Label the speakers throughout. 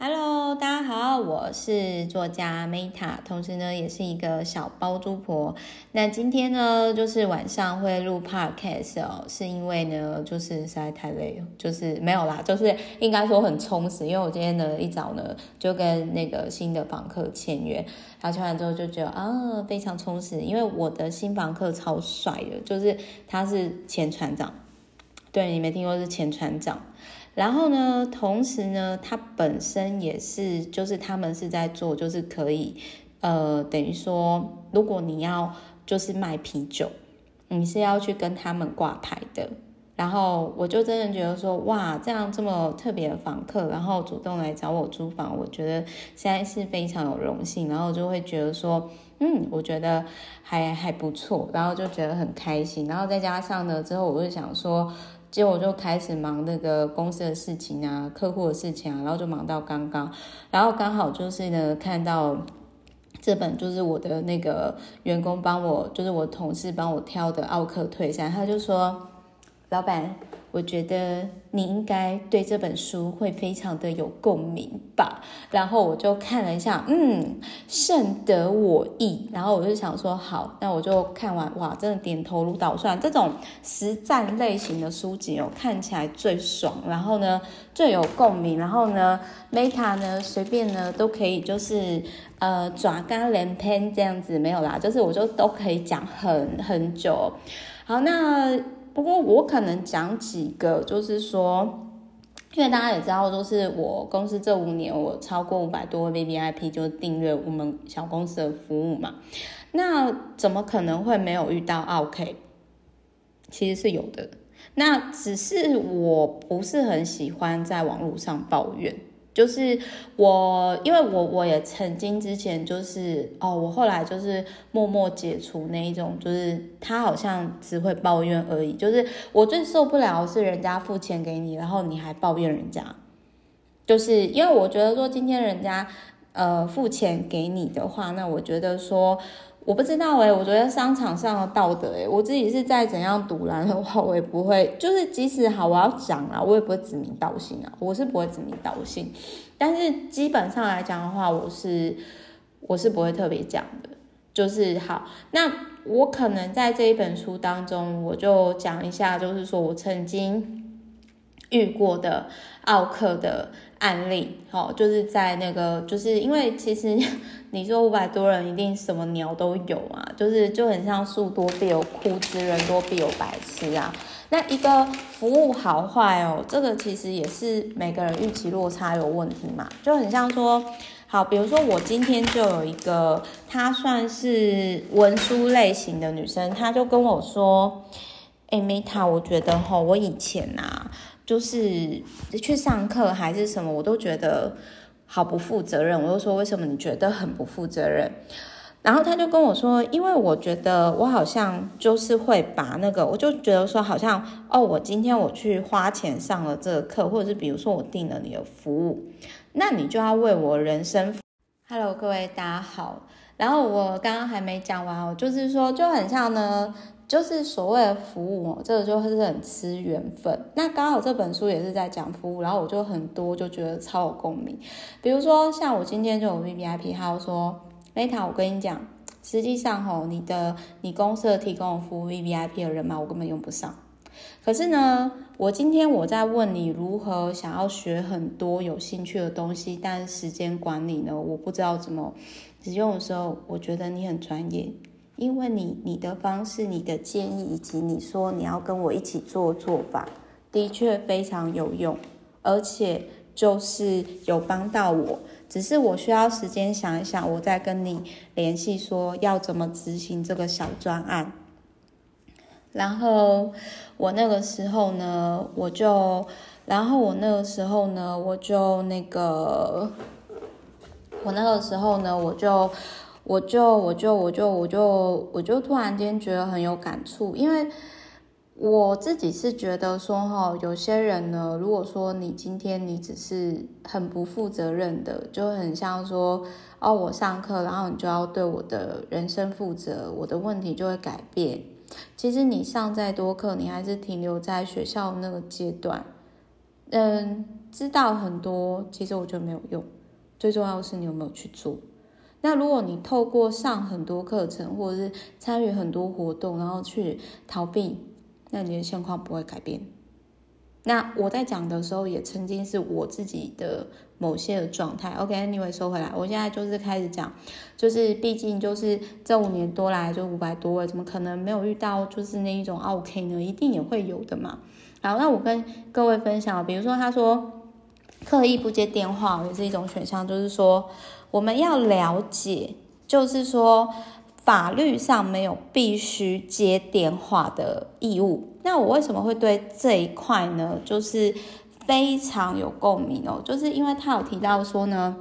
Speaker 1: Hello，大家好，我是作家 Meta，同时呢也是一个小包租婆。那今天呢就是晚上会录 Podcast 哦，是因为呢就是实在太累了，就是没有啦，就是应该说很充实。因为我今天呢一早呢就跟那个新的房客签约，然后签完之后就觉得啊非常充实，因为我的新房客超帅的，就是他是前船长，对，你没听过是前船长。然后呢，同时呢，他本身也是，就是他们是在做，就是可以，呃，等于说，如果你要就是卖啤酒，你是要去跟他们挂牌的。然后我就真的觉得说，哇，这样这么特别的房客，然后主动来找我租房，我觉得现在是非常有荣幸。然后就会觉得说，嗯，我觉得还还不错，然后就觉得很开心。然后再加上呢，之后我就想说。结果我就开始忙那个公司的事情啊，客户的事情啊，然后就忙到刚刚，然后刚好就是呢，看到这本就是我的那个员工帮我，就是我同事帮我挑的奥克退三，他就说，老板。我觉得你应该对这本书会非常的有共鸣吧，然后我就看了一下，嗯，甚得我意，然后我就想说，好，那我就看完，哇，真的点头如捣蒜，这种实战类型的书籍哦，看起来最爽，然后呢最有共鸣，然后呢，Meta 呢随便呢都可以，就是呃抓干连篇这样子没有啦，就是我就都可以讲很很久，好，那。不过我可能讲几个，就是说，因为大家也知道，就是我公司这五年，我超过五百多个 VVIP 就订阅我们小公司的服务嘛。那怎么可能会没有遇到 O K？？其实是有的，那只是我不是很喜欢在网络上抱怨。就是我，因为我我也曾经之前就是哦，我后来就是默默解除那一种，就是他好像只会抱怨而已。就是我最受不了是人家付钱给你，然后你还抱怨人家。就是因为我觉得说今天人家呃付钱给你的话，那我觉得说。我不知道诶、欸，我觉得商场上的道德诶、我自己是再怎样赌烂的话，我也不会，就是即使好我要讲啊，我也不会指名道姓啊，我是不会指名道姓，但是基本上来讲的话，我是我是不会特别讲的，就是好，那我可能在这一本书当中，我就讲一下，就是说我曾经遇过的奥克的。案例，好，就是在那个，就是因为其实 你说五百多人，一定什么鸟都有啊，就是就很像树多必有枯枝，人多必有白痴啊。那一个服务好坏哦，这个其实也是每个人预期落差有问题嘛，就很像说，好，比如说我今天就有一个，她算是文书类型的女生，她就跟我说，哎，Meta，我觉得齁，我以前呐、啊。就是去上课还是什么，我都觉得好不负责任。我就说，为什么你觉得很不负责任？然后他就跟我说，因为我觉得我好像就是会把那个，我就觉得说好像哦，我今天我去花钱上了这个课，或者是比如说我订了你的服务，那你就要为我人生。Hello，各位大家好。然后我刚刚还没讲完哦，就是说就很像呢。就是所谓的服务哦，这个就是很吃缘分。那刚好这本书也是在讲服务，然后我就很多就觉得超有共鸣。比如说像我今天就有 VVIP，他说：“Meta，我跟你讲，实际上吼，你的你公司提供的服务 VVIP 的人嘛，我根本用不上。可是呢，我今天我在问你如何想要学很多有兴趣的东西，但时间管理呢，我不知道怎么使用的时候，我觉得你很专业。”因为你你的方式、你的建议以及你说你要跟我一起做做法，的确非常有用，而且就是有帮到我。只是我需要时间想一想，我再跟你联系说要怎么执行这个小专案。然后我那个时候呢，我就，然后我那个时候呢，我就那个，我那个时候呢，我就。我就我就我就我就我就突然间觉得很有感触，因为我自己是觉得说哈，有些人呢，如果说你今天你只是很不负责任的，就很像说哦，我上课，然后你就要对我的人生负责，我的问题就会改变。其实你上再多课，你还是停留在学校那个阶段。嗯，知道很多，其实我觉得没有用。最重要的是你有没有去做。那如果你透过上很多课程，或者是参与很多活动，然后去逃避，那你的现况不会改变。那我在讲的时候，也曾经是我自己的某些的状态。OK，Anyway，收回来，我现在就是开始讲，就是毕竟就是这五年多来就五百多位，怎么可能没有遇到就是那一种 OK 呢？一定也会有的嘛。好，那我跟各位分享，比如说他说刻意不接电话也是一种选项，就是说我们要了解，就是说。法律上没有必须接电话的义务。那我为什么会对这一块呢？就是非常有共鸣哦。就是因为他有提到说呢，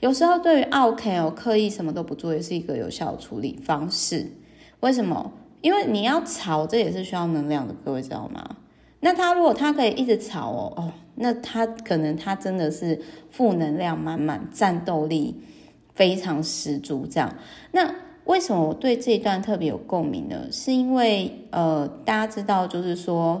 Speaker 1: 有时候对于 OK 哦，刻意什么都不做也是一个有效的处理方式。为什么？因为你要吵，这也是需要能量的，各位知道吗？那他如果他可以一直吵哦哦，那他可能他真的是负能量满满，战斗力非常十足这样。那为什么我对这一段特别有共鸣呢？是因为呃，大家知道，就是说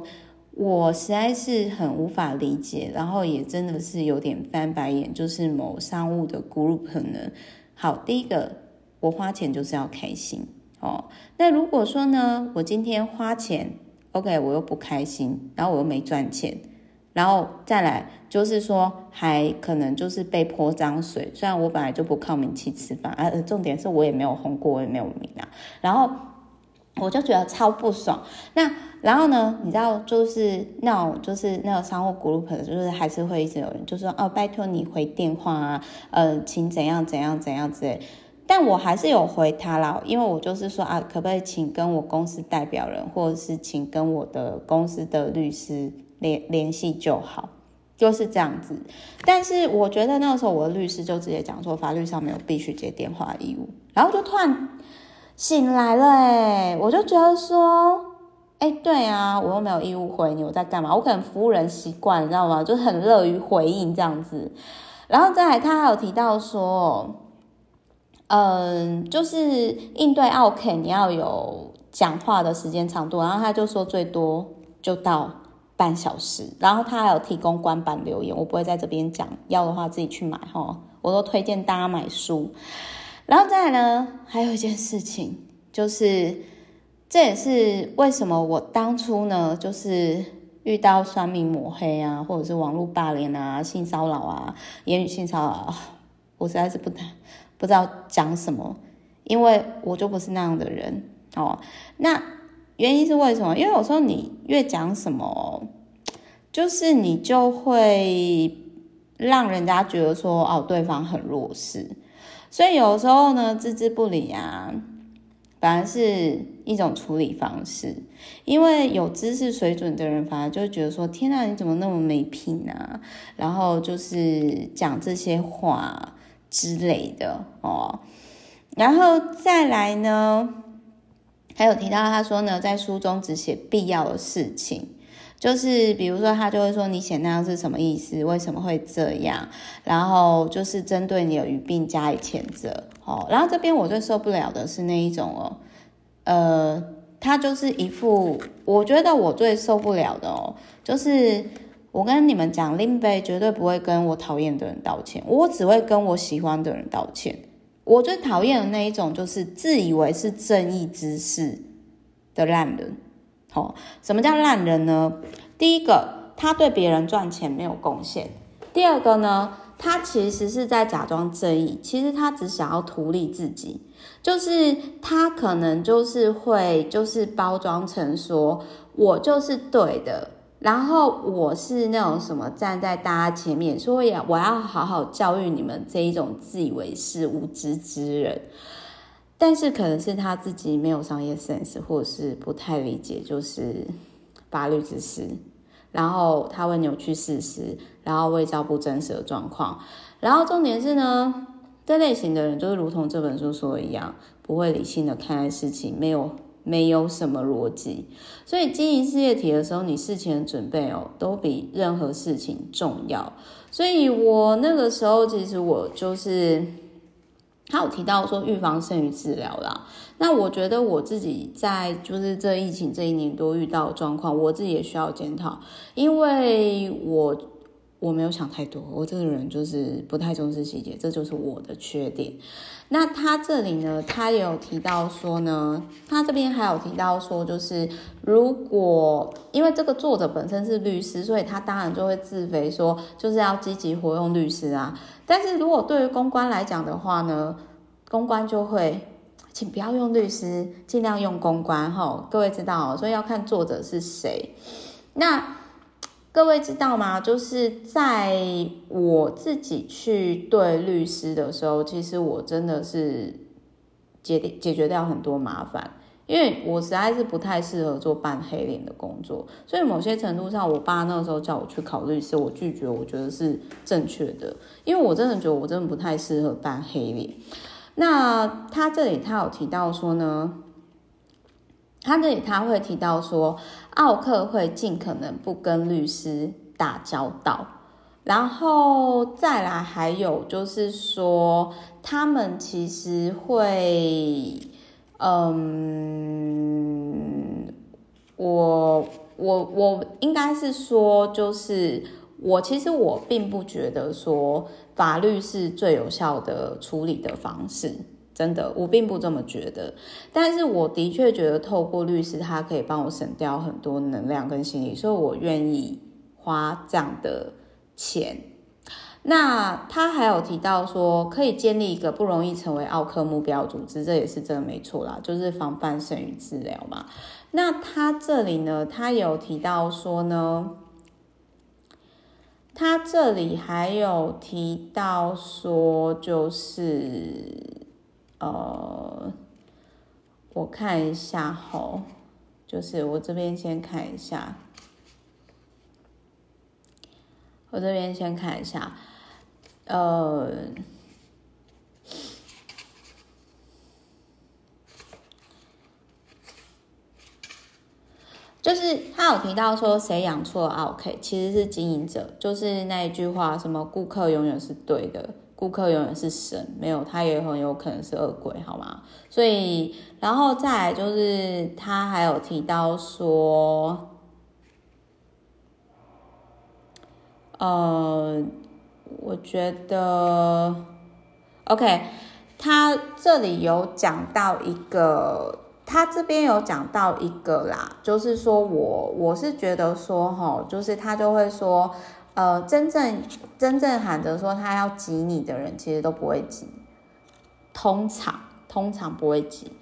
Speaker 1: 我实在是很无法理解，然后也真的是有点翻白眼，就是某商务的 group 呢。好，第一个，我花钱就是要开心哦。那如果说呢，我今天花钱，OK，我又不开心，然后我又没赚钱。然后再来就是说，还可能就是被泼脏水。虽然我本来就不靠名气吃饭，而、重点是我也没有红过，我也没有名啊。然后我就觉得超不爽。那然后呢，你知道，就是那种就是那个商务 group，就是还是会一直有人就说哦，拜托你回电话啊，呃，请怎样怎样怎样之类。但我还是有回他啦，因为我就是说啊，可不可以请跟我公司代表人，或者是请跟我的公司的律师。联联系就好，就是这样子。但是我觉得那个时候我的律师就直接讲说，法律上没有必须接电话义务。然后就突然醒来了，哎，我就觉得说，哎，对啊，我又没有义务回你，我在干嘛？我可能服务人习惯，你知道吗？就很乐于回应这样子。然后再来，他还有提到说，嗯，就是应对 OK，你要有讲话的时间长度。然后他就说，最多就到。半小时，然后他还有提供官版留言，我不会在这边讲，要的话自己去买哈，我都推荐大家买书。然后再来呢，还有一件事情，就是这也是为什么我当初呢，就是遇到算命抹黑啊，或者是网络霸凌啊、性骚扰啊、言语性骚扰，我实在是不太不知道讲什么，因为我就不是那样的人哦。那。原因是为什么？因为有时候你越讲什么，就是你就会让人家觉得说哦，对方很弱势，所以有时候呢，置之不理啊，反而是一种处理方式。因为有知识水准的人，反而就会觉得说，天哪，你怎么那么没品啊？然后就是讲这些话之类的哦，然后再来呢？还有提到，他说呢，在书中只写必要的事情，就是比如说，他就会说你写那样是什么意思？为什么会这样？然后就是针对你的语病加以谴责哦。然后这边我最受不了的是那一种哦，呃，他就是一副，我觉得我最受不了的哦，就是我跟你们讲，林北绝对不会跟我讨厌的人道歉，我只会跟我喜欢的人道歉。我最讨厌的那一种，就是自以为是正义之士的烂人。哦，什么叫烂人呢？第一个，他对别人赚钱没有贡献；第二个呢，他其实是在假装正义，其实他只想要图利自己。就是他可能就是会，就是包装成说我就是对的。然后我是那种什么站在大家前面，所以我要好好教育你们这一种自以为是无知之人。但是可能是他自己没有商业 sense，或者是不太理解就是法律知识，然后他会扭曲事实，然后伪造不真实的状况。然后重点是呢，这类型的人就是如同这本书说的一样，不会理性的看待事情，没有。没有什么逻辑，所以经营事业体的时候，你事前的准备哦，都比任何事情重要。所以我那个时候，其实我就是，他有提到说预防胜于治疗啦。那我觉得我自己在就是这疫情这一年多遇到的状况，我自己也需要检讨，因为我我没有想太多，我这个人就是不太重视细节，这就是我的缺点。那他这里呢，他也有提到说呢，他这边还有提到说，就是如果因为这个作者本身是律师，所以他当然就会自肥说，就是要积极活用律师啊。但是如果对于公关来讲的话呢，公关就会。请不要用律师，尽量用公关哈。各位知道，所以要看作者是谁。那各位知道吗？就是在我自己去对律师的时候，其实我真的是解解决掉很多麻烦，因为我实在是不太适合做扮黑脸的工作。所以某些程度上，我爸那个时候叫我去考律师，我拒绝，我觉得是正确的，因为我真的觉得我真的不太适合扮黑脸。那他这里他有提到说呢，他这里他会提到说，奥克会尽可能不跟律师打交道，然后再来还有就是说，他们其实会，嗯，我我我应该是说就是。我其实我并不觉得说法律是最有效的处理的方式，真的，我并不这么觉得。但是我的确觉得透过律师，他可以帮我省掉很多能量跟心理，所以我愿意花这样的钱。那他还有提到说，可以建立一个不容易成为奥克目标组织，这也是真的没错啦，就是防范胜于治疗嘛。那他这里呢，他有提到说呢。他这里还有提到说，就是呃，我看一下吼，就是我这边先看一下，我这边先看一下，呃。就是他有提到说，谁养错了 OK，，其实是经营者。就是那一句话，什么顾客永远是对的，顾客永远是神，没有他也很有可能是恶鬼，好吗？所以，然后再来就是他还有提到说，呃，我觉得，OK，他这里有讲到一个。他这边有讲到一个啦，就是说我我是觉得说齁，就是他就会说，呃，真正真正喊着说他要挤你的人，其实都不会挤，通常通常不会挤。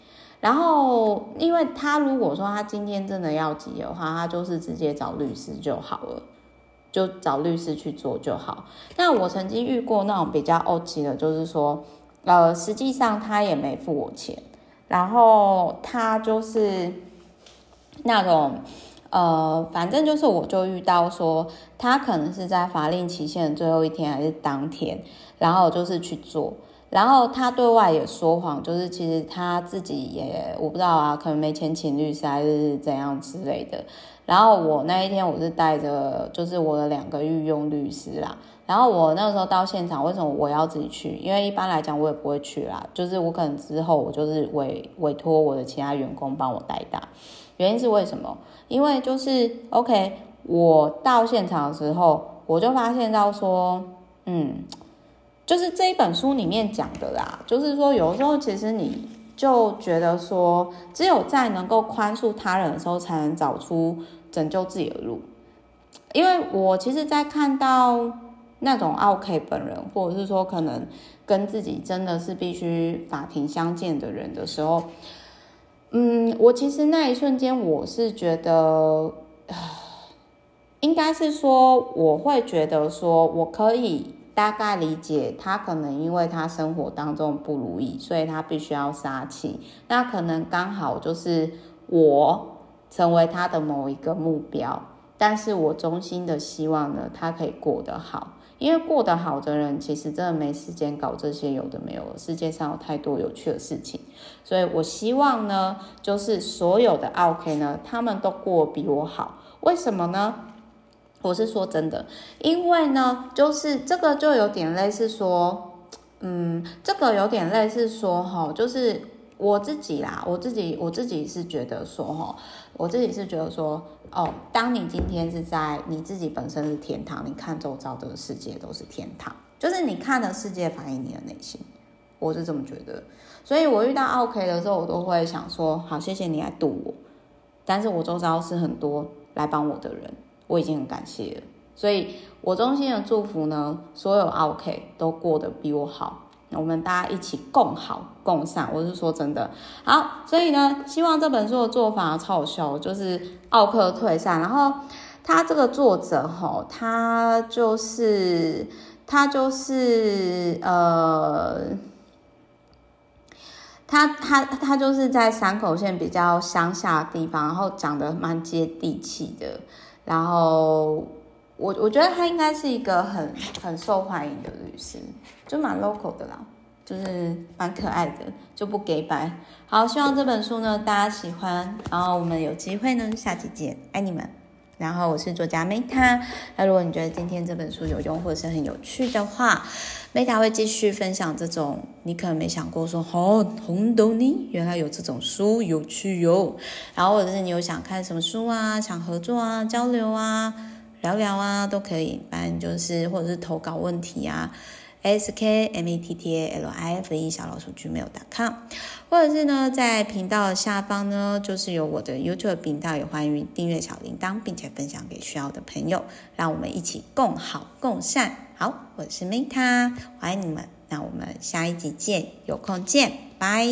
Speaker 1: 然后，因为他如果说他今天真的要挤的话，他就是直接找律师就好了，就找律师去做就好。那我曾经遇过那种比较欧气的，就是说，呃，实际上他也没付我钱。然后他就是那种，呃，反正就是，我就遇到说，他可能是在法令期限的最后一天还是当天，然后就是去做，然后他对外也说谎，就是其实他自己也我不知道啊，可能没钱请律师还是怎样之类的。然后我那一天我是带着，就是我的两个御用律师啦。然后我那个时候到现场，为什么我要自己去？因为一般来讲我也不会去啦，就是我可能之后我就是委委托我的其他员工帮我代打。原因是为什么？因为就是 OK，我到现场的时候，我就发现到说，嗯，就是这一本书里面讲的啦，就是说有时候其实你就觉得说，只有在能够宽恕他人的时候，才能找出拯救自己的路。因为我其实，在看到。那种奥 k 本人，或者是说可能跟自己真的是必须法庭相见的人的时候，嗯，我其实那一瞬间我是觉得，应该是说我会觉得说我可以大概理解他可能因为他生活当中不如意，所以他必须要杀气。那可能刚好就是我成为他的某一个目标，但是我衷心的希望呢，他可以过得好。因为过得好的人，其实真的没时间搞这些有的没有的。世界上有太多有趣的事情，所以我希望呢，就是所有的 OK 呢，他们都过比我好。为什么呢？我是说真的，因为呢，就是这个就有点类似说，嗯，这个有点类似说哈，就是我自己啦，我自己我自己是觉得说哈，我自己是觉得说哦，当你今天是在你自己本身是天堂，你看周遭的世界都是天堂，就是你看的世界反映你的内心，我是这么觉得。所以我遇到 OK 的时候，我都会想说，好，谢谢你来度我，但是我周遭是很多来帮我的人，我已经很感谢了。所以我衷心的祝福呢，所有奥 K 都过得比我好。我们大家一起共好共善，我是说真的。好，所以呢，希望这本书的做法超好笑，就是奥克退散。然后他这个作者吼，他就是他就是呃，他他他就是在山口县比较乡下的地方，然后讲得蛮接地气的。然后我我觉得他应该是一个很很受欢迎的律师。就蛮 local 的啦，就是蛮可爱的，就不给白。好，希望这本书呢大家喜欢，然后我们有机会呢下期见，爱你们。然后我是作家 Meta，那如果你觉得今天这本书有用或者是很有趣的话，Meta 会继续分享这种你可能没想过说哦，红豆泥原来有这种书有趣哟。然后或者是你有想看什么书啊，想合作啊，交流啊，聊聊啊都可以，反正就是或者是投稿问题啊。S k m a t t a l i f e 小老鼠 gmail.com，或者是呢，在频道下方呢，就是有我的 YouTube 频道，也欢迎订阅小铃铛，并且分享给需要的朋友，让我们一起共好共善。好，我是 Meta，欢迎你们，那我们下一集见，有空见，拜。